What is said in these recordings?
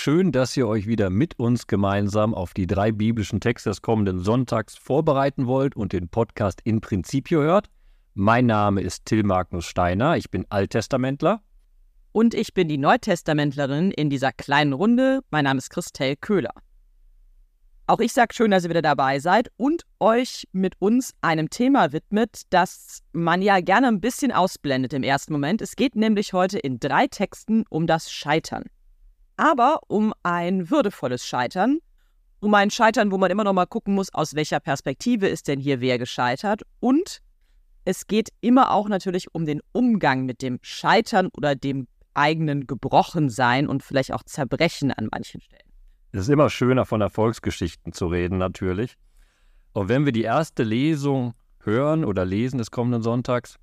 schön, dass ihr euch wieder mit uns gemeinsam auf die drei biblischen Texte des kommenden Sonntags vorbereiten wollt und den Podcast in Principio hört. Mein Name ist Till Magnus Steiner, ich bin Alttestamentler. Und ich bin die Neutestamentlerin in dieser kleinen Runde. Mein Name ist Christel Köhler. Auch ich sage schön, dass ihr wieder dabei seid und euch mit uns einem Thema widmet, das man ja gerne ein bisschen ausblendet im ersten Moment. Es geht nämlich heute in drei Texten um das Scheitern. Aber um ein würdevolles Scheitern, um ein Scheitern, wo man immer noch mal gucken muss, aus welcher Perspektive ist denn hier wer gescheitert. Und es geht immer auch natürlich um den Umgang mit dem Scheitern oder dem eigenen Gebrochensein und vielleicht auch Zerbrechen an manchen Stellen. Es ist immer schöner, von Erfolgsgeschichten zu reden, natürlich. Und wenn wir die erste Lesung hören oder lesen des kommenden Sonntags,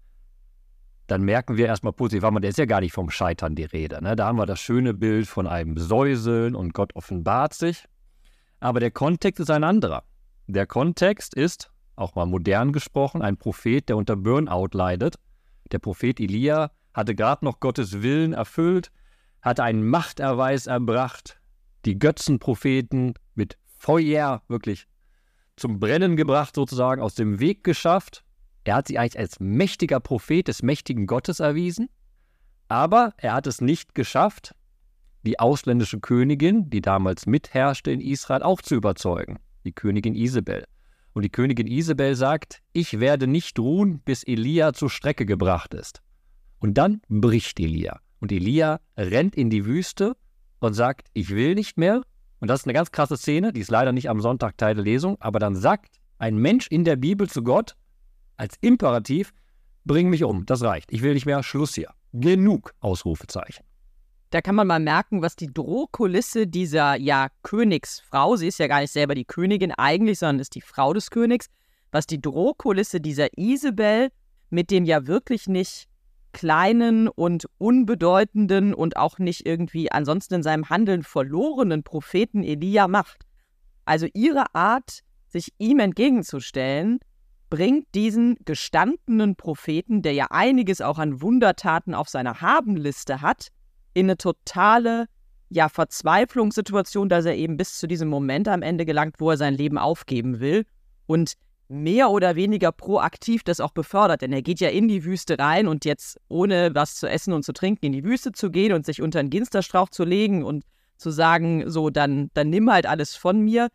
dann merken wir erstmal positiv, weil man, der ist ja gar nicht vom Scheitern die Rede. Ne? Da haben wir das schöne Bild von einem Säuseln und Gott offenbart sich. Aber der Kontext ist ein anderer. Der Kontext ist, auch mal modern gesprochen, ein Prophet, der unter Burnout leidet. Der Prophet Elia hatte gerade noch Gottes Willen erfüllt, hatte einen Machterweis erbracht, die Götzenpropheten mit Feuer wirklich zum Brennen gebracht, sozusagen aus dem Weg geschafft. Er hat sie eigentlich als mächtiger Prophet des mächtigen Gottes erwiesen, aber er hat es nicht geschafft, die ausländische Königin, die damals mitherrschte in Israel, auch zu überzeugen, die Königin Isabel. Und die Königin Isabel sagt, ich werde nicht ruhen, bis Elia zur Strecke gebracht ist. Und dann bricht Elia. Und Elia rennt in die Wüste und sagt, ich will nicht mehr. Und das ist eine ganz krasse Szene, die ist leider nicht am Sonntag Teil der Lesung, aber dann sagt ein Mensch in der Bibel zu Gott als Imperativ, bring mich um, das reicht, ich will nicht mehr, Schluss hier. Genug, Ausrufezeichen. Da kann man mal merken, was die Drohkulisse dieser ja Königsfrau, sie ist ja gar nicht selber die Königin eigentlich, sondern ist die Frau des Königs, was die Drohkulisse dieser Isabel mit dem ja wirklich nicht kleinen und unbedeutenden und auch nicht irgendwie ansonsten in seinem Handeln verlorenen Propheten Elia macht. Also ihre Art, sich ihm entgegenzustellen, bringt diesen gestandenen Propheten, der ja einiges auch an Wundertaten auf seiner Habenliste hat, in eine totale ja, Verzweiflungssituation, dass er eben bis zu diesem Moment am Ende gelangt, wo er sein Leben aufgeben will. Und mehr oder weniger proaktiv das auch befördert. Denn er geht ja in die Wüste rein und jetzt ohne was zu essen und zu trinken in die Wüste zu gehen und sich unter einen Ginsterstrauch zu legen und zu sagen, so, dann, dann nimm halt alles von mir.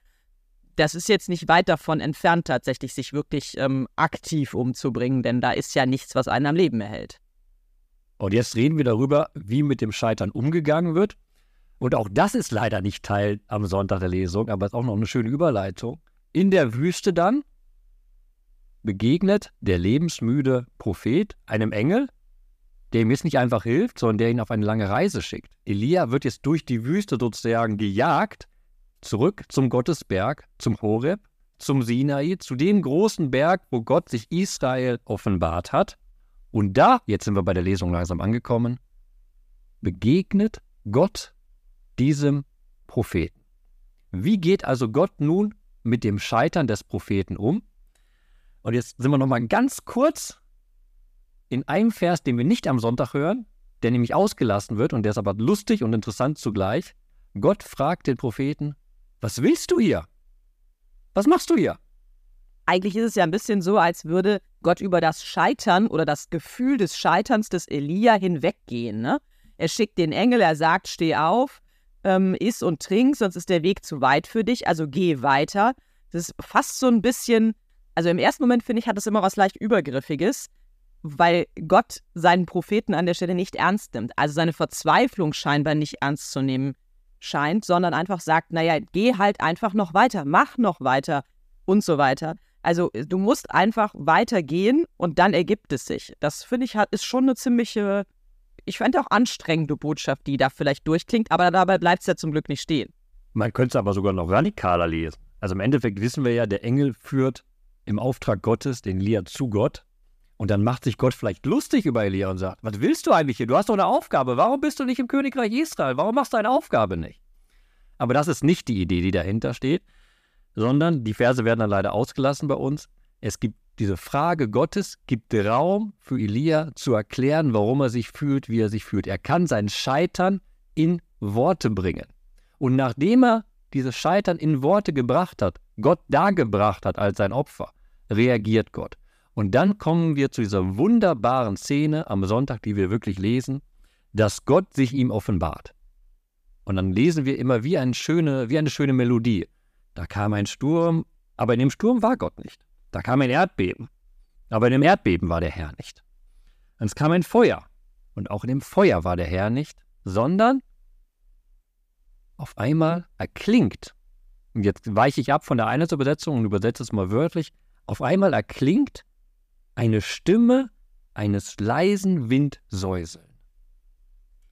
Das ist jetzt nicht weit davon entfernt, tatsächlich sich wirklich ähm, aktiv umzubringen, denn da ist ja nichts, was einen am Leben erhält. Und jetzt reden wir darüber, wie mit dem Scheitern umgegangen wird. Und auch das ist leider nicht Teil am Sonntag der Lesung, aber ist auch noch eine schöne Überleitung. In der Wüste dann begegnet der lebensmüde Prophet einem Engel, der ihm jetzt nicht einfach hilft, sondern der ihn auf eine lange Reise schickt. Elia wird jetzt durch die Wüste sozusagen gejagt, zurück zum Gottesberg, zum Horeb, zum Sinai, zu dem großen Berg, wo Gott sich Israel offenbart hat. Und da, jetzt sind wir bei der Lesung langsam angekommen, begegnet Gott diesem Propheten. Wie geht also Gott nun mit dem Scheitern des Propheten um? Und jetzt sind wir nochmal ganz kurz in einem Vers, den wir nicht am Sonntag hören, der nämlich ausgelassen wird und der ist aber lustig und interessant zugleich. Gott fragt den Propheten, was willst du hier? Was machst du hier? Eigentlich ist es ja ein bisschen so, als würde Gott über das Scheitern oder das Gefühl des Scheiterns des Elia hinweggehen. Ne? Er schickt den Engel, er sagt, steh auf, ähm, iss und trink, sonst ist der Weg zu weit für dich, also geh weiter. Das ist fast so ein bisschen also im ersten Moment finde ich, hat es immer was leicht Übergriffiges, weil Gott seinen Propheten an der Stelle nicht ernst nimmt. Also seine Verzweiflung scheinbar nicht ernst zu nehmen scheint, sondern einfach sagt, naja, geh halt einfach noch weiter, mach noch weiter und so weiter. Also du musst einfach weitergehen und dann ergibt es sich. Das finde ich ist schon eine ziemliche, ich fände auch anstrengende Botschaft, die da vielleicht durchklingt, aber dabei bleibt es ja zum Glück nicht stehen. Man könnte es aber sogar noch radikaler lesen. Also im Endeffekt wissen wir ja, der Engel führt im Auftrag Gottes den Elia zu Gott. Und dann macht sich Gott vielleicht lustig über Elia und sagt, was willst du eigentlich hier? Du hast doch eine Aufgabe. Warum bist du nicht im Königreich Israel? Warum machst du eine Aufgabe nicht? Aber das ist nicht die Idee, die dahinter steht, sondern die Verse werden dann leider ausgelassen bei uns. Es gibt diese Frage Gottes, gibt Raum für Elia zu erklären, warum er sich fühlt, wie er sich fühlt. Er kann sein Scheitern in Worte bringen. Und nachdem er dieses Scheitern in Worte gebracht hat, Gott dargebracht hat als sein Opfer, reagiert Gott. Und dann kommen wir zu dieser wunderbaren Szene am Sonntag, die wir wirklich lesen, dass Gott sich ihm offenbart. Und dann lesen wir immer wie eine schöne, wie eine schöne Melodie. Da kam ein Sturm, aber in dem Sturm war Gott nicht. Da kam ein Erdbeben, aber in dem Erdbeben war der Herr nicht. Und es kam ein Feuer, und auch in dem Feuer war der Herr nicht, sondern auf einmal erklingt, und jetzt weiche ich ab von der Einheitsübersetzung und übersetze es mal wörtlich, auf einmal erklingt eine Stimme eines leisen Windsäuseln.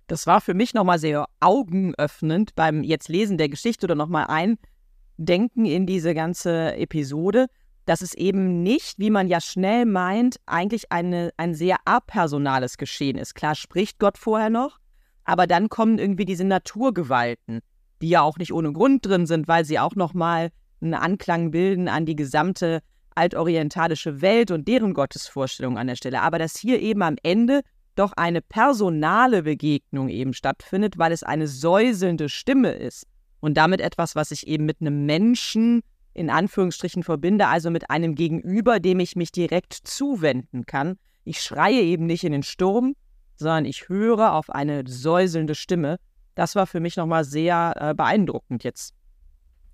Das war für mich nochmal sehr augenöffnend beim jetzt Lesen der Geschichte oder nochmal eindenken in diese ganze Episode, dass es eben nicht, wie man ja schnell meint, eigentlich eine, ein sehr apersonales Geschehen ist. Klar spricht Gott vorher noch, aber dann kommen irgendwie diese Naturgewalten, die ja auch nicht ohne Grund drin sind, weil sie auch nochmal einen Anklang bilden an die gesamte altorientalische Welt und deren Gottesvorstellung an der Stelle. Aber dass hier eben am Ende doch eine personale Begegnung eben stattfindet, weil es eine säuselnde Stimme ist und damit etwas, was ich eben mit einem Menschen in Anführungsstrichen verbinde, also mit einem Gegenüber, dem ich mich direkt zuwenden kann. Ich schreie eben nicht in den Sturm, sondern ich höre auf eine säuselnde Stimme. Das war für mich nochmal sehr äh, beeindruckend jetzt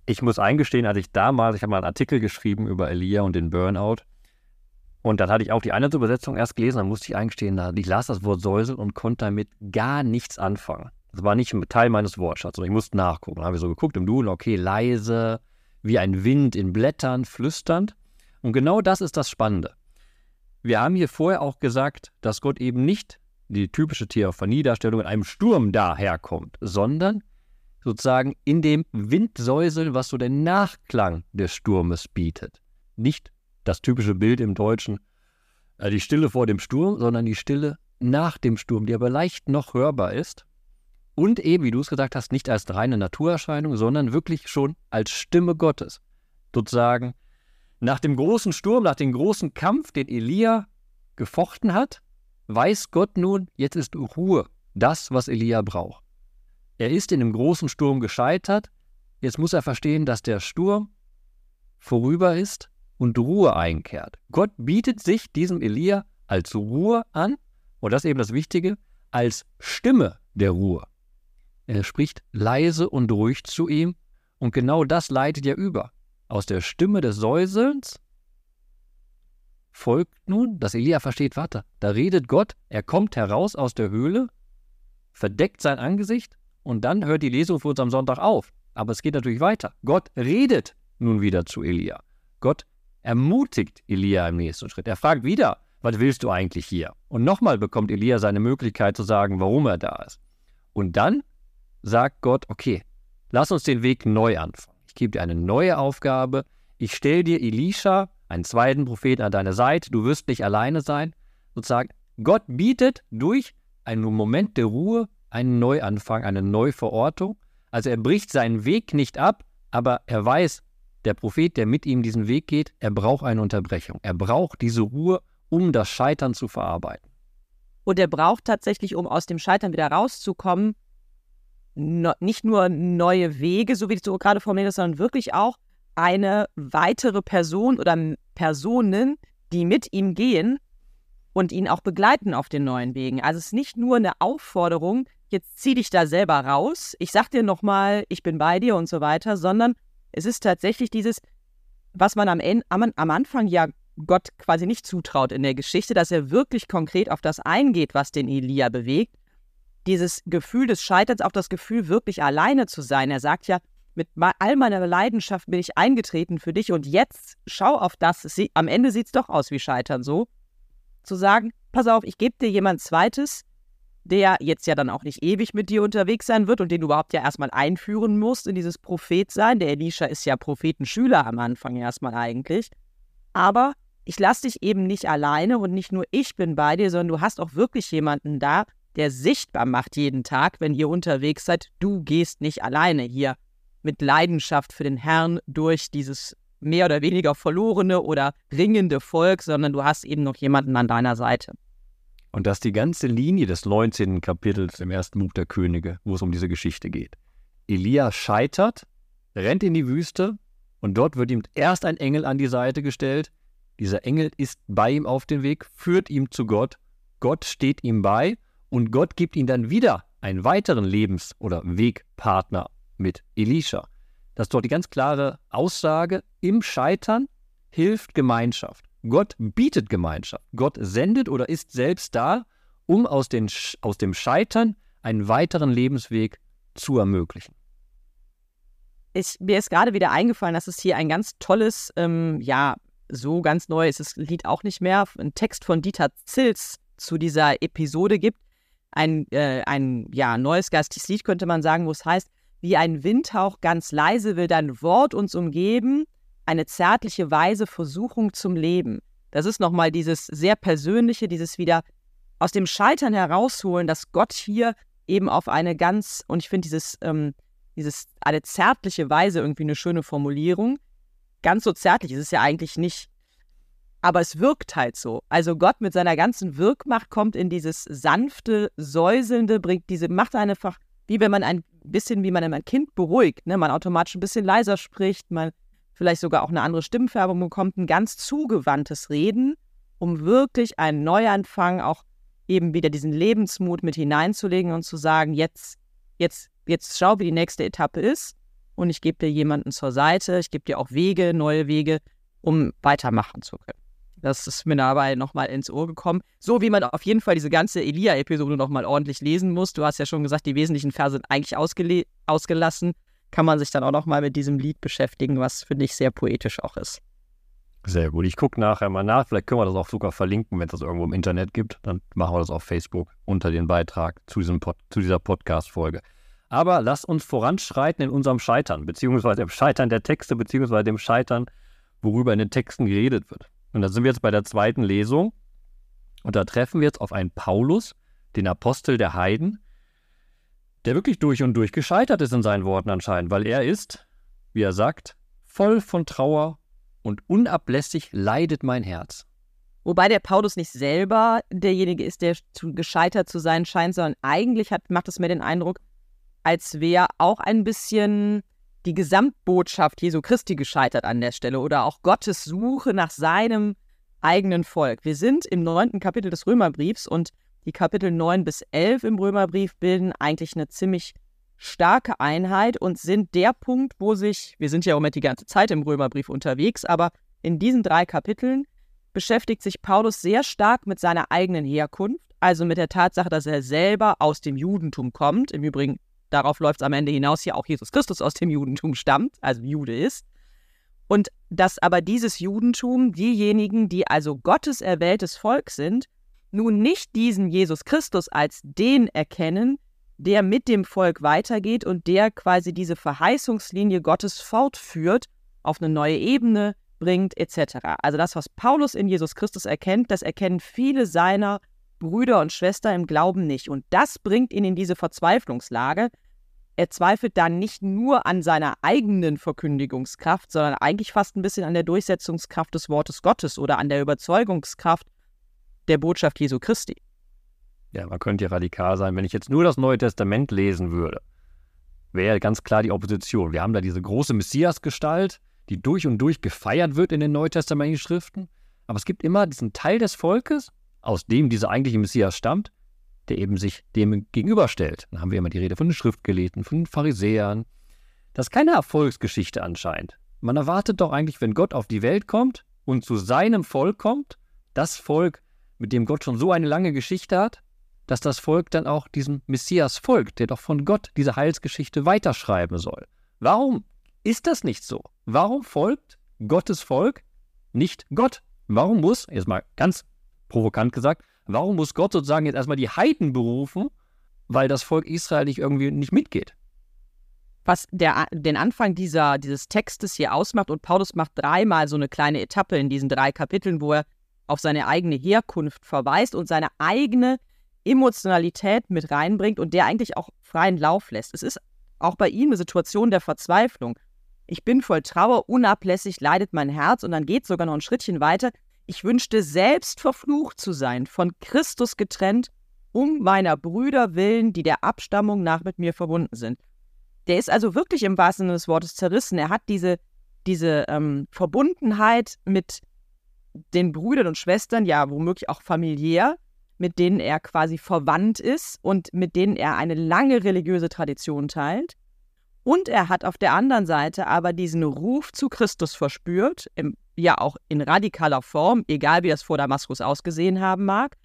ich muss eingestehen, als ich damals, ich habe mal einen Artikel geschrieben über Elia und den Burnout. Und dann hatte ich auch die eine Übersetzung erst gelesen, dann musste ich eingestehen, ich las das Wort Säusel und konnte damit gar nichts anfangen. Das war nicht Teil meines Wortschatzes, sondern ich musste nachgucken. Dann habe ich so geguckt im Duden, okay, leise, wie ein Wind in Blättern, flüsternd. Und genau das ist das Spannende. Wir haben hier vorher auch gesagt, dass Gott eben nicht die typische Theophanie-Darstellung in einem Sturm daherkommt, sondern sozusagen in dem Windsäuseln, was so den Nachklang des Sturmes bietet. Nicht das typische Bild im Deutschen, äh, die Stille vor dem Sturm, sondern die Stille nach dem Sturm, die aber leicht noch hörbar ist. Und eben, wie du es gesagt hast, nicht als reine Naturerscheinung, sondern wirklich schon als Stimme Gottes. Sozusagen nach dem großen Sturm, nach dem großen Kampf, den Elia gefochten hat, weiß Gott nun, jetzt ist Ruhe, das, was Elia braucht. Er ist in dem großen Sturm gescheitert. Jetzt muss er verstehen, dass der Sturm vorüber ist und Ruhe einkehrt. Gott bietet sich diesem Elia als Ruhe an, und das ist eben das Wichtige, als Stimme der Ruhe. Er spricht leise und ruhig zu ihm, und genau das leitet ja über. Aus der Stimme des Säuselns folgt nun, dass Elia versteht, warte, da redet Gott, er kommt heraus aus der Höhle, verdeckt sein Angesicht und dann hört die Lesung für uns am Sonntag auf. Aber es geht natürlich weiter. Gott redet nun wieder zu Elia. Gott ermutigt Elia im nächsten Schritt. Er fragt wieder, was willst du eigentlich hier? Und nochmal bekommt Elia seine Möglichkeit zu sagen, warum er da ist. Und dann sagt Gott, okay, lass uns den Weg neu anfangen. Ich gebe dir eine neue Aufgabe. Ich stelle dir Elisha, einen zweiten Propheten, an deine Seite. Du wirst nicht alleine sein. Sozusagen, Gott bietet durch einen Moment der Ruhe einen Neuanfang, eine Neuverortung. Also er bricht seinen Weg nicht ab, aber er weiß, der Prophet, der mit ihm diesen Weg geht, er braucht eine Unterbrechung. Er braucht diese Ruhe, um das Scheitern zu verarbeiten. Und er braucht tatsächlich, um aus dem Scheitern wieder rauszukommen, nicht nur neue Wege, so wie du gerade formuliert hast, sondern wirklich auch eine weitere Person oder Personen, die mit ihm gehen und ihn auch begleiten auf den neuen Wegen. Also es ist nicht nur eine Aufforderung, jetzt zieh dich da selber raus, ich sag dir nochmal, ich bin bei dir und so weiter, sondern es ist tatsächlich dieses, was man am, Ende, am, am Anfang ja Gott quasi nicht zutraut in der Geschichte, dass er wirklich konkret auf das eingeht, was den Elia bewegt. Dieses Gefühl des Scheiterns, auch das Gefühl, wirklich alleine zu sein. Er sagt ja, mit all meiner Leidenschaft bin ich eingetreten für dich und jetzt schau auf das. am Ende sieht es doch aus wie Scheitern so. Zu sagen, pass auf, ich gebe dir jemand Zweites, der jetzt ja dann auch nicht ewig mit dir unterwegs sein wird und den du überhaupt ja erstmal einführen musst in dieses Prophetsein. Der Elisha ist ja Prophetenschüler am Anfang erstmal eigentlich. Aber ich lasse dich eben nicht alleine und nicht nur ich bin bei dir, sondern du hast auch wirklich jemanden da, der sichtbar macht jeden Tag, wenn ihr unterwegs seid, du gehst nicht alleine hier mit Leidenschaft für den Herrn durch dieses mehr oder weniger verlorene oder ringende Volk, sondern du hast eben noch jemanden an deiner Seite. Und dass die ganze Linie des 19. Kapitels im ersten Buch der Könige, wo es um diese Geschichte geht, Elia scheitert, rennt in die Wüste und dort wird ihm erst ein Engel an die Seite gestellt. Dieser Engel ist bei ihm auf dem Weg, führt ihm zu Gott. Gott steht ihm bei und Gott gibt ihm dann wieder einen weiteren Lebens- oder Wegpartner mit Elisha. Das ist dort die ganz klare Aussage, im Scheitern hilft Gemeinschaft. Gott bietet Gemeinschaft. Gott sendet oder ist selbst da, um aus, den, aus dem Scheitern einen weiteren Lebensweg zu ermöglichen. Ich, mir ist gerade wieder eingefallen, dass es hier ein ganz tolles, ähm, ja, so ganz neu ist das Lied auch nicht mehr, ein Text von Dieter Zils zu dieser Episode gibt. Ein, äh, ein ja, neues geistiges Lied könnte man sagen, wo es heißt, wie ein Windhauch ganz leise will dein Wort uns umgeben, eine zärtliche Weise Versuchung zum Leben. Das ist nochmal dieses sehr persönliche, dieses wieder aus dem Scheitern herausholen, dass Gott hier eben auf eine ganz, und ich finde dieses, ähm, dieses, eine zärtliche Weise irgendwie eine schöne Formulierung. Ganz so zärtlich ist es ja eigentlich nicht, aber es wirkt halt so. Also Gott mit seiner ganzen Wirkmacht kommt in dieses sanfte, säuselnde, bringt diese, macht einfach, wie wenn man ein bisschen, wie man ein Kind beruhigt, ne? man automatisch ein bisschen leiser spricht, man vielleicht sogar auch eine andere Stimmfärbung bekommt, ein ganz zugewandtes Reden, um wirklich einen Neuanfang, auch eben wieder diesen Lebensmut mit hineinzulegen und zu sagen, jetzt, jetzt, jetzt schau, wie die nächste Etappe ist und ich gebe dir jemanden zur Seite, ich gebe dir auch Wege, neue Wege, um weitermachen zu können. Das ist mir dabei nochmal ins Ohr gekommen. So wie man auf jeden Fall diese ganze Elia-Episode nochmal ordentlich lesen muss. Du hast ja schon gesagt, die wesentlichen Verse sind eigentlich ausgelassen. Kann man sich dann auch nochmal mit diesem Lied beschäftigen, was finde ich sehr poetisch auch ist. Sehr gut. Ich gucke nachher mal nach. Vielleicht können wir das auch sogar verlinken, wenn es das irgendwo im Internet gibt. Dann machen wir das auf Facebook unter den Beitrag zu, diesem Pod, zu dieser Podcast-Folge. Aber lass uns voranschreiten in unserem Scheitern, beziehungsweise im Scheitern der Texte, beziehungsweise dem Scheitern, worüber in den Texten geredet wird. Und da sind wir jetzt bei der zweiten Lesung. Und da treffen wir jetzt auf einen Paulus, den Apostel der Heiden, der wirklich durch und durch gescheitert ist in seinen Worten anscheinend, weil er ist, wie er sagt, voll von Trauer und unablässig leidet mein Herz. Wobei der Paulus nicht selber derjenige ist, der zu gescheitert zu sein scheint, sondern eigentlich hat, macht es mir den Eindruck, als wäre auch ein bisschen die Gesamtbotschaft Jesu Christi gescheitert an der Stelle oder auch Gottes Suche nach seinem eigenen Volk. Wir sind im neunten Kapitel des Römerbriefs und die Kapitel 9 bis 11 im Römerbrief bilden eigentlich eine ziemlich starke Einheit und sind der Punkt, wo sich, wir sind ja im Moment die ganze Zeit im Römerbrief unterwegs, aber in diesen drei Kapiteln beschäftigt sich Paulus sehr stark mit seiner eigenen Herkunft, also mit der Tatsache, dass er selber aus dem Judentum kommt. Im Übrigen darauf läuft es am Ende hinaus, ja auch Jesus Christus aus dem Judentum stammt, also Jude ist. Und dass aber dieses Judentum, diejenigen, die also Gottes erwähltes Volk sind, nun nicht diesen Jesus Christus als den erkennen, der mit dem Volk weitergeht und der quasi diese Verheißungslinie Gottes fortführt, auf eine neue Ebene bringt, etc. Also das, was Paulus in Jesus Christus erkennt, das erkennen viele seiner Brüder und Schwestern im Glauben nicht. Und das bringt ihn in diese Verzweiflungslage. Er zweifelt dann nicht nur an seiner eigenen Verkündigungskraft, sondern eigentlich fast ein bisschen an der Durchsetzungskraft des Wortes Gottes oder an der Überzeugungskraft der Botschaft Jesu Christi. Ja, man könnte ja radikal sein. Wenn ich jetzt nur das Neue Testament lesen würde, wäre ganz klar die Opposition. Wir haben da diese große Messiasgestalt, die durch und durch gefeiert wird in den neutestamentlichen Schriften. Aber es gibt immer diesen Teil des Volkes, aus dem dieser eigentliche Messias stammt, der eben sich dem gegenüberstellt. Dann haben wir immer die Rede von den Schriftgelehrten, von den Pharisäern. Das ist keine Erfolgsgeschichte anscheinend. Man erwartet doch eigentlich, wenn Gott auf die Welt kommt und zu seinem Volk kommt, das Volk, mit dem Gott schon so eine lange Geschichte hat, dass das Volk dann auch diesem Messias folgt, der doch von Gott diese Heilsgeschichte weiterschreiben soll. Warum ist das nicht so? Warum folgt Gottes Volk nicht Gott? Warum muss, jetzt mal ganz provokant gesagt, warum muss Gott sozusagen jetzt erstmal die Heiden berufen, weil das Volk Israel nicht irgendwie nicht mitgeht? Was der, den Anfang dieser, dieses Textes hier ausmacht, und Paulus macht dreimal so eine kleine Etappe in diesen drei Kapiteln, wo er auf seine eigene Herkunft verweist und seine eigene Emotionalität mit reinbringt und der eigentlich auch freien Lauf lässt. Es ist auch bei ihm eine Situation der Verzweiflung. Ich bin voll Trauer, unablässig leidet mein Herz und dann geht sogar noch ein Schrittchen weiter. Ich wünschte selbst verflucht zu sein, von Christus getrennt, um meiner Brüder willen, die der Abstammung nach mit mir verbunden sind. Der ist also wirklich im wahrsten Sinne des Wortes zerrissen. Er hat diese, diese ähm, Verbundenheit mit den Brüdern und Schwestern, ja, womöglich auch familiär, mit denen er quasi verwandt ist und mit denen er eine lange religiöse Tradition teilt. Und er hat auf der anderen Seite aber diesen Ruf zu Christus verspürt, im, ja auch in radikaler Form, egal wie das vor Damaskus ausgesehen haben mag.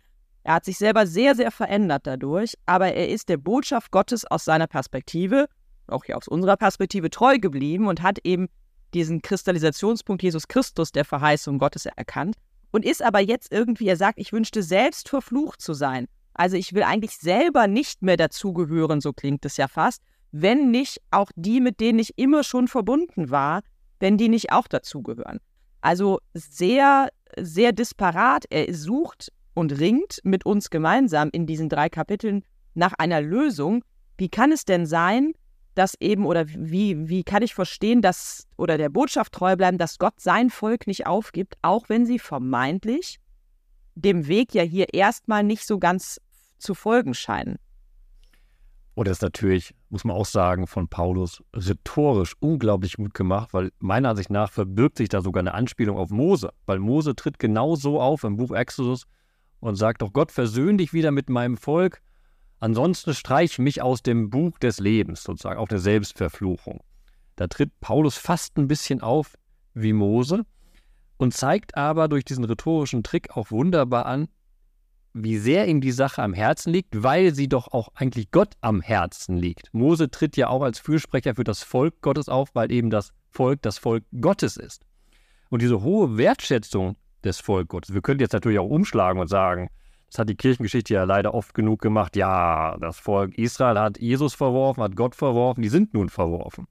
Er hat sich selber sehr, sehr verändert dadurch, aber er ist der Botschaft Gottes aus seiner Perspektive, auch hier aus unserer Perspektive, treu geblieben und hat eben diesen Kristallisationspunkt Jesus Christus der Verheißung Gottes erkannt und ist aber jetzt irgendwie, er sagt, ich wünschte selbst verflucht zu sein. Also ich will eigentlich selber nicht mehr dazugehören, so klingt es ja fast, wenn nicht auch die, mit denen ich immer schon verbunden war, wenn die nicht auch dazugehören. Also sehr, sehr disparat. Er sucht und ringt mit uns gemeinsam in diesen drei Kapiteln nach einer Lösung. Wie kann es denn sein, dass eben, oder wie, wie kann ich verstehen, dass, oder der Botschaft treu bleiben, dass Gott sein Volk nicht aufgibt, auch wenn sie vermeintlich dem Weg ja hier erstmal nicht so ganz zu folgen scheinen? Und das ist natürlich, muss man auch sagen, von Paulus rhetorisch unglaublich gut gemacht, weil meiner Ansicht nach verbirgt sich da sogar eine Anspielung auf Mose, weil Mose tritt genau so auf im Buch Exodus und sagt doch, Gott versöhn dich wieder mit meinem Volk Ansonsten streich mich aus dem Buch des Lebens, sozusagen, auch der Selbstverfluchung. Da tritt Paulus fast ein bisschen auf wie Mose und zeigt aber durch diesen rhetorischen Trick auch wunderbar an, wie sehr ihm die Sache am Herzen liegt, weil sie doch auch eigentlich Gott am Herzen liegt. Mose tritt ja auch als Fürsprecher für das Volk Gottes auf, weil eben das Volk das Volk Gottes ist. Und diese hohe Wertschätzung des Volk Gottes, wir können jetzt natürlich auch umschlagen und sagen, das hat die Kirchengeschichte ja leider oft genug gemacht. Ja, das Volk Israel hat Jesus verworfen, hat Gott verworfen, die sind nun verworfen.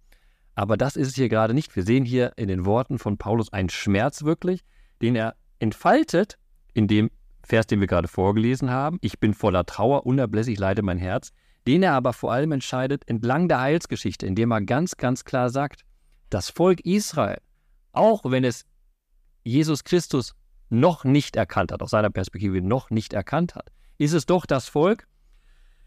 Aber das ist es hier gerade nicht. Wir sehen hier in den Worten von Paulus einen Schmerz wirklich, den er entfaltet in dem Vers, den wir gerade vorgelesen haben. Ich bin voller Trauer, unablässig leide mein Herz. Den er aber vor allem entscheidet entlang der Heilsgeschichte, indem er ganz, ganz klar sagt, das Volk Israel, auch wenn es Jesus Christus noch nicht erkannt hat, aus seiner Perspektive noch nicht erkannt hat, ist es doch das Volk,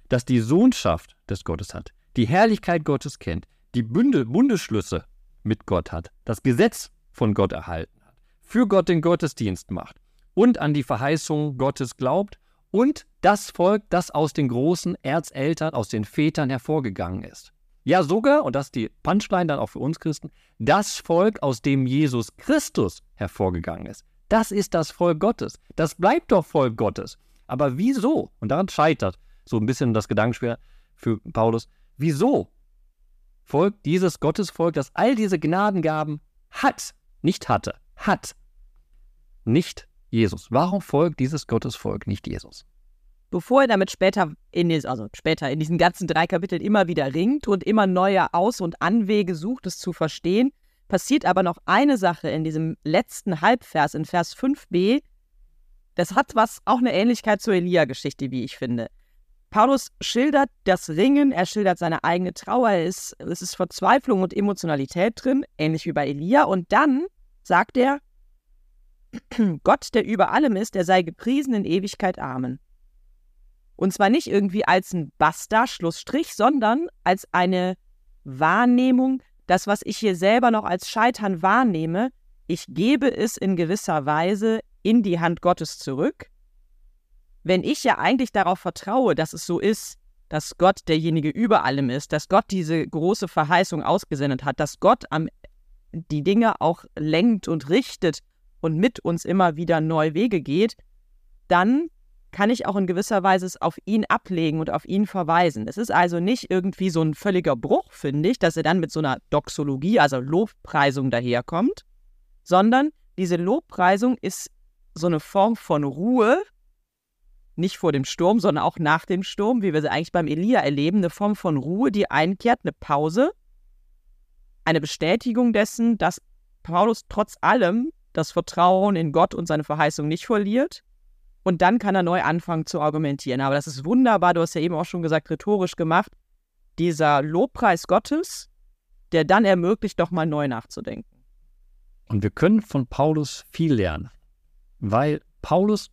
das die Sohnschaft des Gottes hat, die Herrlichkeit Gottes kennt, die Bünde, Bundesschlüsse mit Gott hat, das Gesetz von Gott erhalten hat, für Gott den Gottesdienst macht und an die Verheißung Gottes glaubt und das Volk, das aus den großen Erzeltern, aus den Vätern hervorgegangen ist. Ja, sogar, und das ist die Punchline dann auch für uns Christen, das Volk, aus dem Jesus Christus hervorgegangen ist. Das ist das Volk Gottes. Das bleibt doch Volk Gottes. Aber wieso? Und daran scheitert so ein bisschen das Gedankenspiel für Paulus. Wieso folgt dieses Gottesvolk, das all diese Gnadengaben hat, nicht hatte, hat, nicht Jesus? Warum folgt dieses Gottesvolk nicht Jesus? Bevor er damit später in, also später in diesen ganzen drei Kapiteln immer wieder ringt und immer neue Aus- und Anwege sucht, es zu verstehen, passiert aber noch eine Sache in diesem letzten Halbvers, in Vers 5b. Das hat was, auch eine Ähnlichkeit zur Elia-Geschichte, wie ich finde. Paulus schildert das Ringen, er schildert seine eigene Trauer, es ist, ist Verzweiflung und Emotionalität drin, ähnlich wie bei Elia. Und dann sagt er, Gott, der über allem ist, der sei gepriesen in Ewigkeit. Amen. Und zwar nicht irgendwie als ein Basta, Schlussstrich, sondern als eine Wahrnehmung das, was ich hier selber noch als Scheitern wahrnehme, ich gebe es in gewisser Weise in die Hand Gottes zurück. Wenn ich ja eigentlich darauf vertraue, dass es so ist, dass Gott derjenige über allem ist, dass Gott diese große Verheißung ausgesendet hat, dass Gott am, die Dinge auch lenkt und richtet und mit uns immer wieder neue Wege geht, dann kann ich auch in gewisser Weise es auf ihn ablegen und auf ihn verweisen. Es ist also nicht irgendwie so ein völliger Bruch, finde ich, dass er dann mit so einer Doxologie, also Lobpreisung daherkommt, sondern diese Lobpreisung ist so eine Form von Ruhe, nicht vor dem Sturm, sondern auch nach dem Sturm, wie wir sie eigentlich beim Elia erleben, eine Form von Ruhe, die einkehrt, eine Pause, eine Bestätigung dessen, dass Paulus trotz allem das Vertrauen in Gott und seine Verheißung nicht verliert und dann kann er neu anfangen zu argumentieren. Aber das ist wunderbar, du hast ja eben auch schon gesagt, rhetorisch gemacht. Dieser Lobpreis Gottes, der dann ermöglicht, doch mal neu nachzudenken. Und wir können von Paulus viel lernen, weil Paulus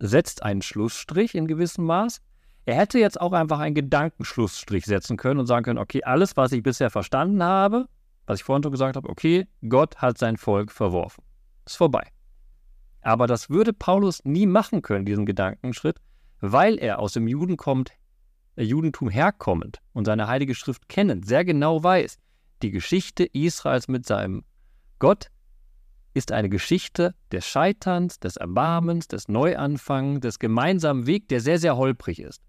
setzt einen Schlussstrich in gewissem Maß. Er hätte jetzt auch einfach einen Gedankenschlussstrich setzen können und sagen können, okay, alles, was ich bisher verstanden habe, was ich vorhin schon gesagt habe, okay, Gott hat sein Volk verworfen. Ist vorbei. Aber das würde Paulus nie machen können, diesen Gedankenschritt, weil er aus dem Juden kommt, äh, Judentum herkommend und seine heilige Schrift kennend, sehr genau weiß, die Geschichte Israels mit seinem Gott ist eine Geschichte des Scheiterns, des Erbarmens, des Neuanfangs, des gemeinsamen Wegs, der sehr, sehr holprig ist.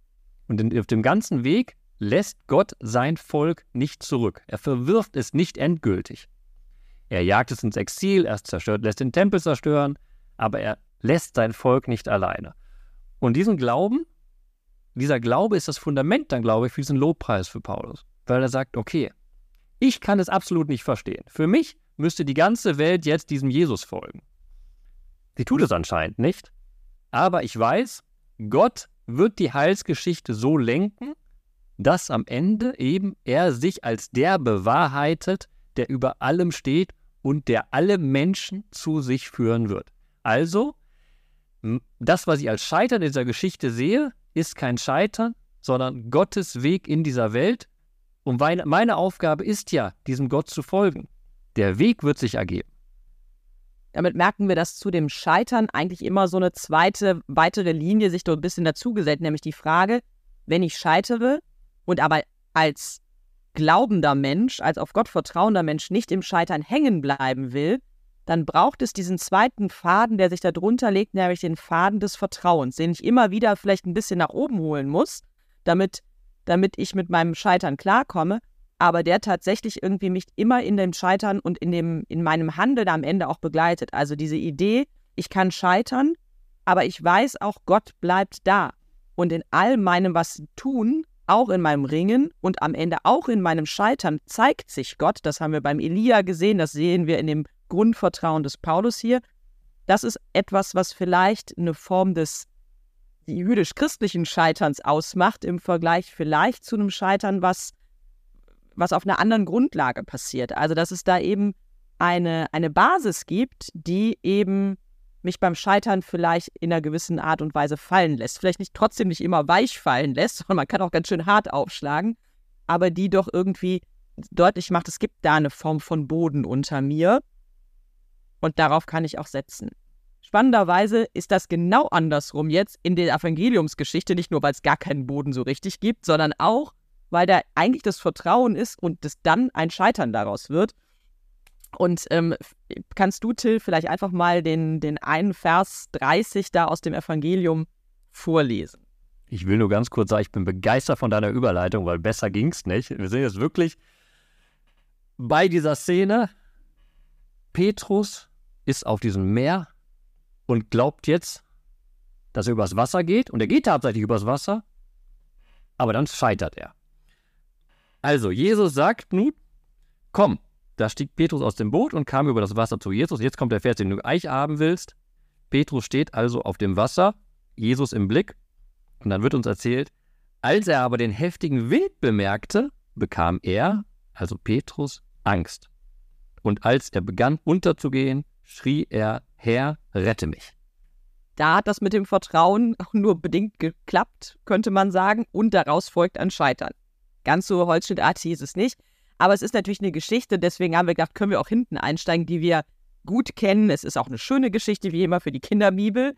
Und auf dem ganzen Weg lässt Gott sein Volk nicht zurück. Er verwirft es nicht endgültig. Er jagt es ins Exil, er zerstört, lässt den Tempel zerstören, aber er lässt sein Volk nicht alleine. Und diesen Glauben, dieser Glaube ist das Fundament dann, glaube ich, für diesen Lobpreis für Paulus. Weil er sagt, okay, ich kann es absolut nicht verstehen. Für mich müsste die ganze Welt jetzt diesem Jesus folgen. Sie tut es anscheinend nicht. Aber ich weiß, Gott wird die Heilsgeschichte so lenken, dass am Ende eben er sich als der bewahrheitet, der über allem steht und der alle Menschen zu sich führen wird. Also, das, was ich als Scheitern in dieser Geschichte sehe, ist kein Scheitern, sondern Gottes Weg in dieser Welt. Und meine Aufgabe ist ja, diesem Gott zu folgen. Der Weg wird sich ergeben. Damit merken wir, dass zu dem Scheitern eigentlich immer so eine zweite, weitere Linie sich so ein bisschen dazugesellt, nämlich die Frage, wenn ich scheitere und aber als glaubender Mensch, als auf Gott vertrauender Mensch nicht im Scheitern hängen bleiben will, dann braucht es diesen zweiten Faden, der sich darunter legt, nämlich den Faden des Vertrauens, den ich immer wieder vielleicht ein bisschen nach oben holen muss, damit, damit ich mit meinem Scheitern klarkomme, aber der tatsächlich irgendwie mich immer in dem Scheitern und in, dem, in meinem Handeln am Ende auch begleitet. Also diese Idee, ich kann scheitern, aber ich weiß auch, Gott bleibt da. Und in all meinem was tun, auch in meinem Ringen und am Ende auch in meinem Scheitern zeigt sich Gott. Das haben wir beim Elia gesehen, das sehen wir in dem Grundvertrauen des Paulus hier. Das ist etwas, was vielleicht eine Form des jüdisch-christlichen Scheiterns ausmacht, im Vergleich vielleicht zu einem Scheitern, was was auf einer anderen Grundlage passiert. Also dass es da eben eine, eine Basis gibt, die eben mich beim Scheitern vielleicht in einer gewissen Art und Weise fallen lässt. Vielleicht nicht trotzdem nicht immer weich fallen lässt, sondern man kann auch ganz schön hart aufschlagen, aber die doch irgendwie deutlich macht, es gibt da eine Form von Boden unter mir und darauf kann ich auch setzen. Spannenderweise ist das genau andersrum jetzt in der Evangeliumsgeschichte, nicht nur weil es gar keinen Boden so richtig gibt, sondern auch, weil da eigentlich das Vertrauen ist und das dann ein Scheitern daraus wird. Und ähm, kannst du, Till, vielleicht einfach mal den, den einen Vers 30 da aus dem Evangelium vorlesen? Ich will nur ganz kurz sagen, ich bin begeistert von deiner Überleitung, weil besser ging es nicht. Wir sind jetzt wirklich bei dieser Szene. Petrus ist auf diesem Meer und glaubt jetzt, dass er übers Wasser geht. Und er geht tatsächlich übers Wasser, aber dann scheitert er. Also, Jesus sagt nun, komm, da stieg Petrus aus dem Boot und kam über das Wasser zu Jesus. Jetzt kommt der Vers, den du Eich haben willst. Petrus steht also auf dem Wasser, Jesus im Blick. Und dann wird uns erzählt, als er aber den heftigen Wind bemerkte, bekam er, also Petrus, Angst. Und als er begann unterzugehen, schrie er, Herr, rette mich. Da hat das mit dem Vertrauen auch nur bedingt geklappt, könnte man sagen, und daraus folgt ein Scheitern. Ganz so holzschnittartig ist es nicht. Aber es ist natürlich eine Geschichte, deswegen haben wir gedacht, können wir auch hinten einsteigen, die wir gut kennen. Es ist auch eine schöne Geschichte, wie immer für die Kinderbibel.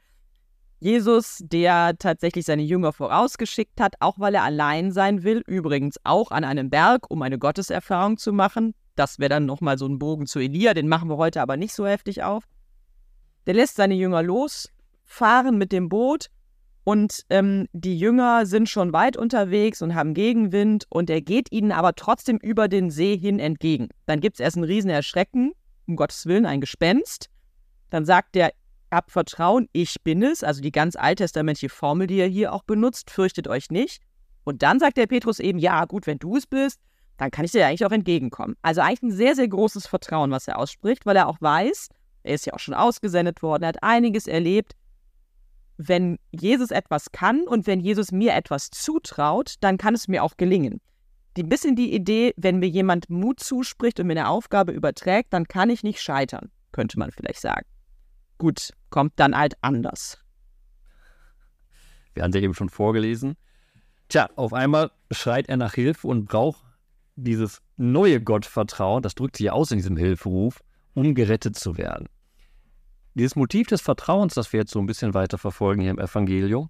Jesus, der tatsächlich seine Jünger vorausgeschickt hat, auch weil er allein sein will, übrigens auch an einem Berg, um eine Gotteserfahrung zu machen. Das wäre dann nochmal so ein Bogen zu Elia, den machen wir heute aber nicht so heftig auf. Der lässt seine Jünger losfahren mit dem Boot und ähm, die Jünger sind schon weit unterwegs und haben Gegenwind und er geht ihnen aber trotzdem über den See hin entgegen. Dann gibt es erst ein Riesenerschrecken, um Gottes Willen, ein Gespenst. Dann sagt er, habt Vertrauen, ich bin es, also die ganz alttestamentliche Formel, die er hier auch benutzt, fürchtet euch nicht. Und dann sagt der Petrus eben, ja gut, wenn du es bist, dann kann ich dir eigentlich auch entgegenkommen. Also eigentlich ein sehr, sehr großes Vertrauen, was er ausspricht, weil er auch weiß, er ist ja auch schon ausgesendet worden, er hat einiges erlebt, wenn Jesus etwas kann und wenn Jesus mir etwas zutraut, dann kann es mir auch gelingen. Ein bisschen die Idee, wenn mir jemand Mut zuspricht und mir eine Aufgabe überträgt, dann kann ich nicht scheitern, könnte man vielleicht sagen. Gut, kommt dann halt anders. Wir haben es ja eben schon vorgelesen. Tja, auf einmal schreit er nach Hilfe und braucht dieses neue Gottvertrauen, das drückt sich aus in diesem Hilferuf, um gerettet zu werden. Dieses Motiv des Vertrauens, das wir jetzt so ein bisschen weiter verfolgen hier im Evangelium,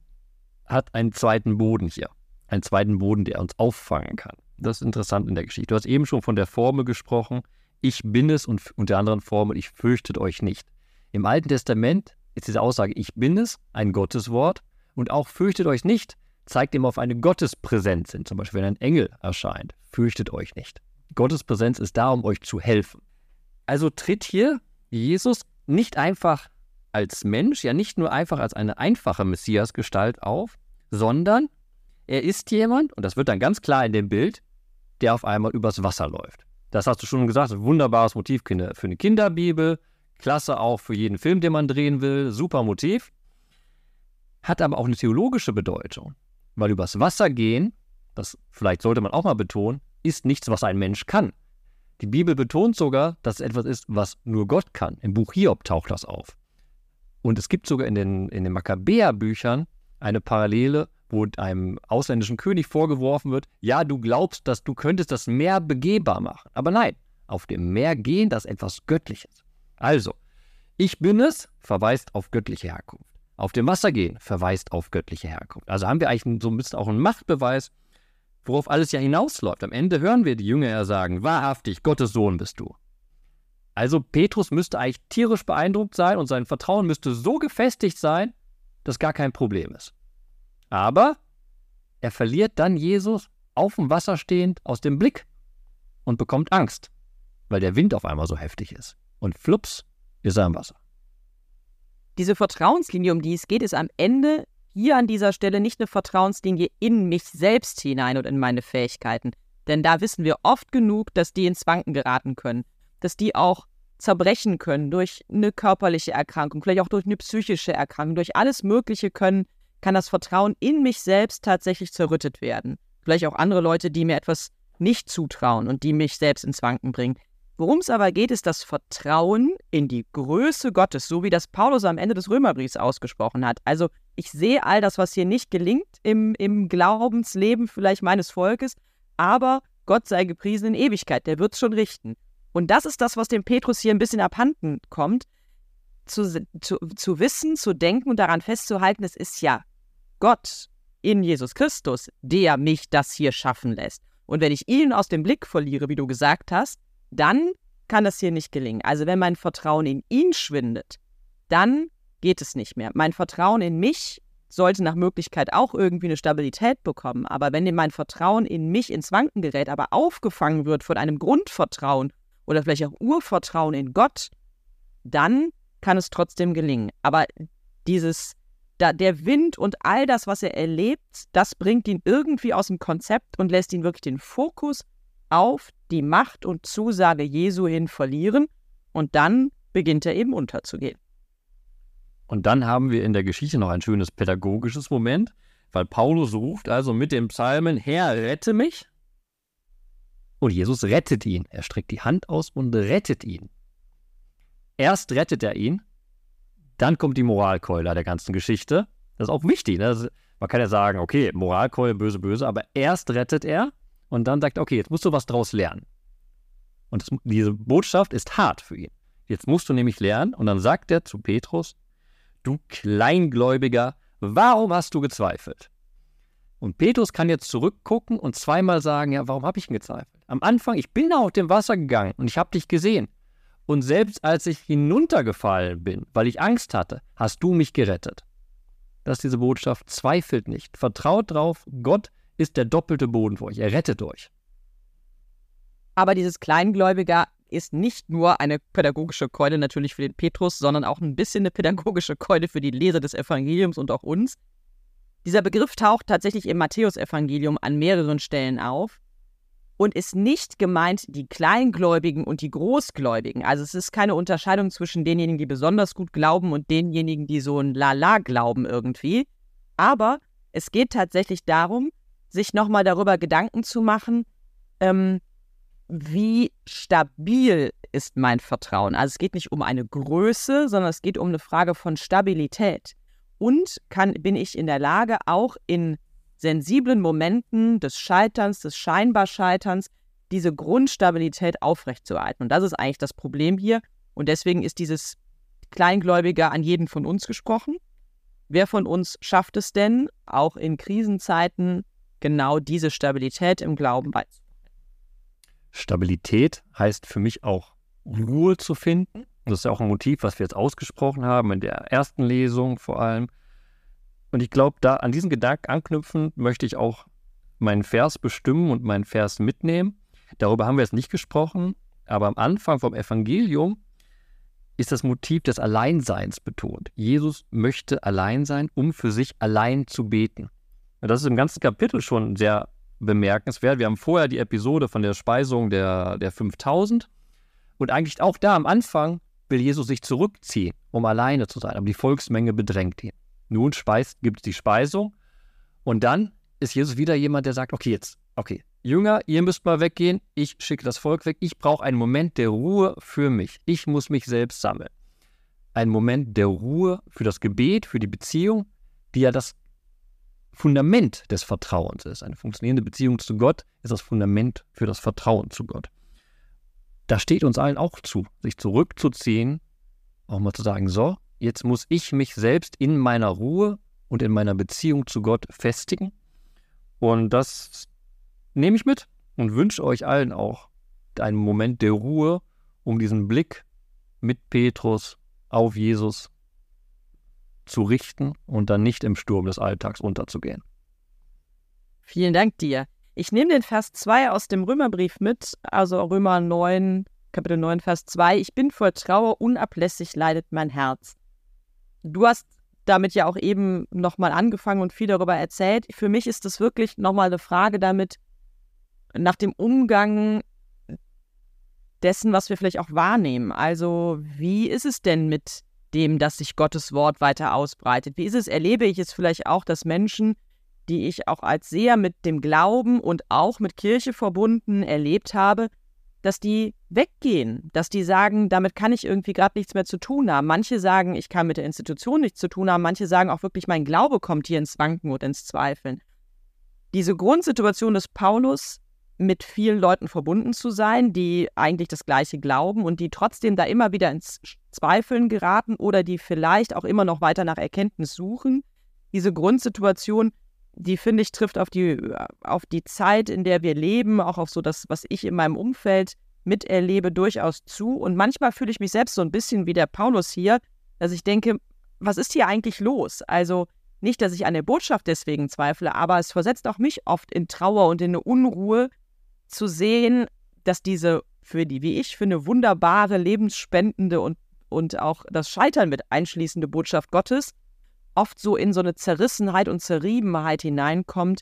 hat einen zweiten Boden hier. Einen zweiten Boden, der uns auffangen kann. Das ist interessant in der Geschichte. Du hast eben schon von der Formel gesprochen. Ich bin es und, der anderen Formel, ich fürchtet euch nicht. Im Alten Testament ist diese Aussage, ich bin es, ein Gotteswort. Und auch fürchtet euch nicht, zeigt immer auf eine Gottespräsenz hin. Zum Beispiel, wenn ein Engel erscheint, fürchtet euch nicht. Gottes Präsenz ist da, um euch zu helfen. Also tritt hier Jesus nicht einfach als Mensch, ja nicht nur einfach als eine einfache Messiasgestalt auf, sondern er ist jemand, und das wird dann ganz klar in dem Bild, der auf einmal übers Wasser läuft. Das hast du schon gesagt, ein wunderbares Motiv für eine Kinderbibel, klasse auch für jeden Film, den man drehen will, super Motiv. Hat aber auch eine theologische Bedeutung, weil übers Wasser gehen, das vielleicht sollte man auch mal betonen, ist nichts, was ein Mensch kann. Die Bibel betont sogar, dass es etwas ist, was nur Gott kann. Im Buch Hiob taucht das auf. Und es gibt sogar in den, in den Makkabäer-Büchern eine Parallele, wo einem ausländischen König vorgeworfen wird, ja, du glaubst, dass du könntest das Meer begehbar machen. Aber nein, auf dem Meer gehen, das ist etwas Göttliches. Also, ich bin es, verweist auf göttliche Herkunft. Auf dem Wasser gehen, verweist auf göttliche Herkunft. Also haben wir eigentlich so ein bisschen auch einen Machtbeweis, worauf alles ja hinausläuft. Am Ende hören wir die Jünger ja sagen, wahrhaftig, Gottes Sohn bist du. Also Petrus müsste eigentlich tierisch beeindruckt sein und sein Vertrauen müsste so gefestigt sein, dass gar kein Problem ist. Aber er verliert dann Jesus auf dem Wasser stehend aus dem Blick und bekommt Angst, weil der Wind auf einmal so heftig ist. Und flups ist er im Wasser. Diese Vertrauenslinie, um die es geht, ist am Ende hier an dieser Stelle nicht eine Vertrauenslinie in mich selbst hinein und in meine Fähigkeiten. Denn da wissen wir oft genug, dass die ins Wanken geraten können. Dass die auch zerbrechen können durch eine körperliche Erkrankung, vielleicht auch durch eine psychische Erkrankung, durch alles Mögliche können, kann das Vertrauen in mich selbst tatsächlich zerrüttet werden. Vielleicht auch andere Leute, die mir etwas nicht zutrauen und die mich selbst ins Wanken bringen. Worum es aber geht, ist das Vertrauen in die Größe Gottes, so wie das Paulus am Ende des Römerbriefs ausgesprochen hat. Also ich sehe all das, was hier nicht gelingt im, im Glaubensleben vielleicht meines Volkes, aber Gott sei gepriesen in Ewigkeit, der wird es schon richten. Und das ist das, was dem Petrus hier ein bisschen abhanden kommt, zu, zu, zu wissen, zu denken und daran festzuhalten, es ist ja Gott in Jesus Christus, der mich das hier schaffen lässt. Und wenn ich ihn aus dem Blick verliere, wie du gesagt hast, dann kann das hier nicht gelingen. Also wenn mein Vertrauen in ihn schwindet, dann geht es nicht mehr. Mein Vertrauen in mich sollte nach Möglichkeit auch irgendwie eine Stabilität bekommen. Aber wenn mein Vertrauen in mich ins Wanken gerät, aber aufgefangen wird von einem Grundvertrauen oder vielleicht auch Urvertrauen in Gott, dann kann es trotzdem gelingen. Aber dieses, da, der Wind und all das, was er erlebt, das bringt ihn irgendwie aus dem Konzept und lässt ihn wirklich den Fokus auf die Macht und Zusage Jesu hin verlieren und dann beginnt er eben unterzugehen. Und dann haben wir in der Geschichte noch ein schönes pädagogisches Moment, weil Paulus ruft also mit dem Psalmen, Herr, rette mich. Und Jesus rettet ihn. Er streckt die Hand aus und rettet ihn. Erst rettet er ihn, dann kommt die Moralkeule der ganzen Geschichte. Das ist auch wichtig. Ne? man kann ja sagen, okay, Moralkeule, böse, böse, aber erst rettet er und dann sagt, okay, jetzt musst du was draus lernen. Und das, diese Botschaft ist hart für ihn. Jetzt musst du nämlich lernen. Und dann sagt er zu Petrus, du Kleingläubiger, warum hast du gezweifelt? Und Petrus kann jetzt zurückgucken und zweimal sagen, ja, warum habe ich gezweifelt? Am Anfang, ich bin auf dem Wasser gegangen und ich habe dich gesehen. Und selbst als ich hinuntergefallen bin, weil ich Angst hatte, hast du mich gerettet. Das ist diese Botschaft, zweifelt nicht. Vertraut drauf, Gott ist der doppelte Boden für euch. Er rettet euch. Aber dieses Kleingläubiger ist nicht nur eine pädagogische Keule natürlich für den Petrus, sondern auch ein bisschen eine pädagogische Keule für die Leser des Evangeliums und auch uns. Dieser Begriff taucht tatsächlich im Matthäusevangelium an mehreren Stellen auf und ist nicht gemeint die Kleingläubigen und die Großgläubigen. Also es ist keine Unterscheidung zwischen denjenigen, die besonders gut glauben und denjenigen, die so ein Lala glauben irgendwie. Aber es geht tatsächlich darum, sich nochmal darüber Gedanken zu machen, ähm, wie stabil ist mein Vertrauen. Also es geht nicht um eine Größe, sondern es geht um eine Frage von Stabilität. Und kann, bin ich in der Lage, auch in sensiblen Momenten des Scheiterns, des scheinbar Scheiterns, diese Grundstabilität aufrechtzuerhalten. Und das ist eigentlich das Problem hier. Und deswegen ist dieses Kleingläubige an jeden von uns gesprochen. Wer von uns schafft es denn, auch in Krisenzeiten genau diese Stabilität im Glauben beizubehalten? Stabilität heißt für mich auch Ruhe zu finden. Das ist ja auch ein Motiv, was wir jetzt ausgesprochen haben, in der ersten Lesung vor allem. Und ich glaube, da an diesen Gedanken anknüpfen, möchte ich auch meinen Vers bestimmen und meinen Vers mitnehmen. Darüber haben wir jetzt nicht gesprochen, aber am Anfang vom Evangelium ist das Motiv des Alleinseins betont. Jesus möchte allein sein, um für sich allein zu beten. Das ist im ganzen Kapitel schon sehr bemerkenswert. Wir haben vorher die Episode von der Speisung der, der 5000 und eigentlich auch da am Anfang will Jesus sich zurückziehen, um alleine zu sein, aber die Volksmenge bedrängt ihn. Nun speist, gibt es die Speisung und dann ist Jesus wieder jemand, der sagt, okay, jetzt, okay, Jünger, ihr müsst mal weggehen, ich schicke das Volk weg, ich brauche einen Moment der Ruhe für mich, ich muss mich selbst sammeln. Ein Moment der Ruhe für das Gebet, für die Beziehung, die ja das Fundament des Vertrauens ist. Eine funktionierende Beziehung zu Gott ist das Fundament für das Vertrauen zu Gott. Da steht uns allen auch zu, sich zurückzuziehen, auch mal zu sagen, so, jetzt muss ich mich selbst in meiner Ruhe und in meiner Beziehung zu Gott festigen. Und das nehme ich mit und wünsche euch allen auch einen Moment der Ruhe, um diesen Blick mit Petrus auf Jesus zu richten und dann nicht im Sturm des Alltags unterzugehen. Vielen Dank dir. Ich nehme den Vers 2 aus dem Römerbrief mit, also Römer 9, Kapitel 9, Vers 2. Ich bin voll Trauer, unablässig leidet mein Herz. Du hast damit ja auch eben nochmal angefangen und viel darüber erzählt. Für mich ist das wirklich nochmal eine Frage damit, nach dem Umgang dessen, was wir vielleicht auch wahrnehmen. Also, wie ist es denn mit dem, dass sich Gottes Wort weiter ausbreitet? Wie ist es, erlebe ich es vielleicht auch, dass Menschen, die ich auch als Seher mit dem Glauben und auch mit Kirche verbunden erlebt habe, dass die weggehen, dass die sagen, damit kann ich irgendwie gerade nichts mehr zu tun haben. Manche sagen, ich kann mit der Institution nichts zu tun haben. Manche sagen auch wirklich, mein Glaube kommt hier ins Wanken und ins Zweifeln. Diese Grundsituation des Paulus mit vielen Leuten verbunden zu sein, die eigentlich das Gleiche glauben und die trotzdem da immer wieder ins Zweifeln geraten oder die vielleicht auch immer noch weiter nach Erkenntnis suchen. Diese Grundsituation, die finde ich, trifft auf die, auf die Zeit, in der wir leben, auch auf so das, was ich in meinem Umfeld miterlebe, durchaus zu. Und manchmal fühle ich mich selbst so ein bisschen wie der Paulus hier, dass ich denke, was ist hier eigentlich los? Also nicht, dass ich an der Botschaft deswegen zweifle, aber es versetzt auch mich oft in Trauer und in eine Unruhe, zu sehen, dass diese für die, wie ich finde, wunderbare, lebensspendende und, und auch das Scheitern mit einschließende Botschaft Gottes oft so in so eine Zerrissenheit und Zerriebenheit hineinkommt,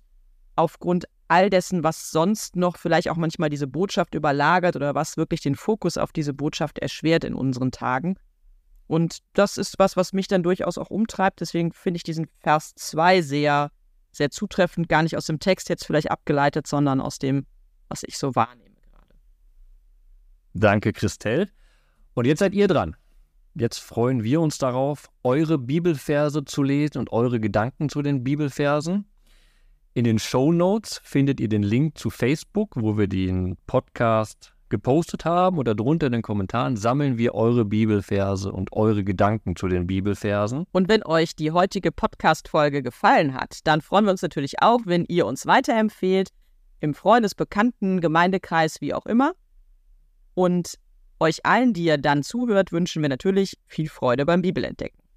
aufgrund all dessen, was sonst noch vielleicht auch manchmal diese Botschaft überlagert oder was wirklich den Fokus auf diese Botschaft erschwert in unseren Tagen. Und das ist was, was mich dann durchaus auch umtreibt. Deswegen finde ich diesen Vers 2 sehr, sehr zutreffend, gar nicht aus dem Text jetzt vielleicht abgeleitet, sondern aus dem was ich so wahrnehme gerade. Danke, Christelle. Und jetzt seid ihr dran. Jetzt freuen wir uns darauf, eure Bibelverse zu lesen und eure Gedanken zu den Bibelversen. In den Show Notes findet ihr den Link zu Facebook, wo wir den Podcast gepostet haben oder drunter in den Kommentaren sammeln wir eure Bibelverse und eure Gedanken zu den Bibelversen. Und wenn euch die heutige Podcast-Folge gefallen hat, dann freuen wir uns natürlich auch, wenn ihr uns weiterempfehlt im Freundesbekannten, Gemeindekreis, wie auch immer. Und euch allen, die ihr dann zuhört, wünschen wir natürlich viel Freude beim Bibelentdecken.